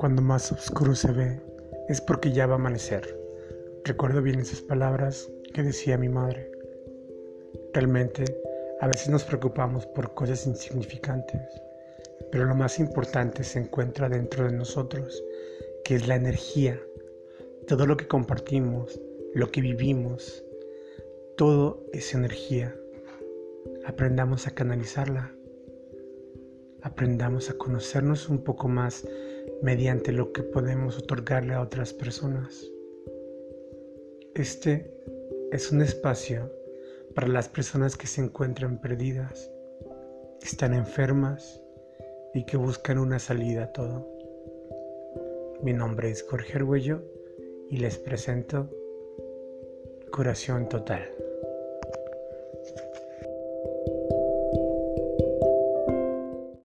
Cuando más oscuro se ve, es porque ya va a amanecer. Recuerdo bien esas palabras que decía mi madre. Realmente, a veces nos preocupamos por cosas insignificantes, pero lo más importante se encuentra dentro de nosotros, que es la energía. Todo lo que compartimos, lo que vivimos, todo es energía. Aprendamos a canalizarla. Aprendamos a conocernos un poco más mediante lo que podemos otorgarle a otras personas. Este es un espacio para las personas que se encuentran perdidas, que están enfermas y que buscan una salida a todo. Mi nombre es Jorge Arguello y les presento Curación Total.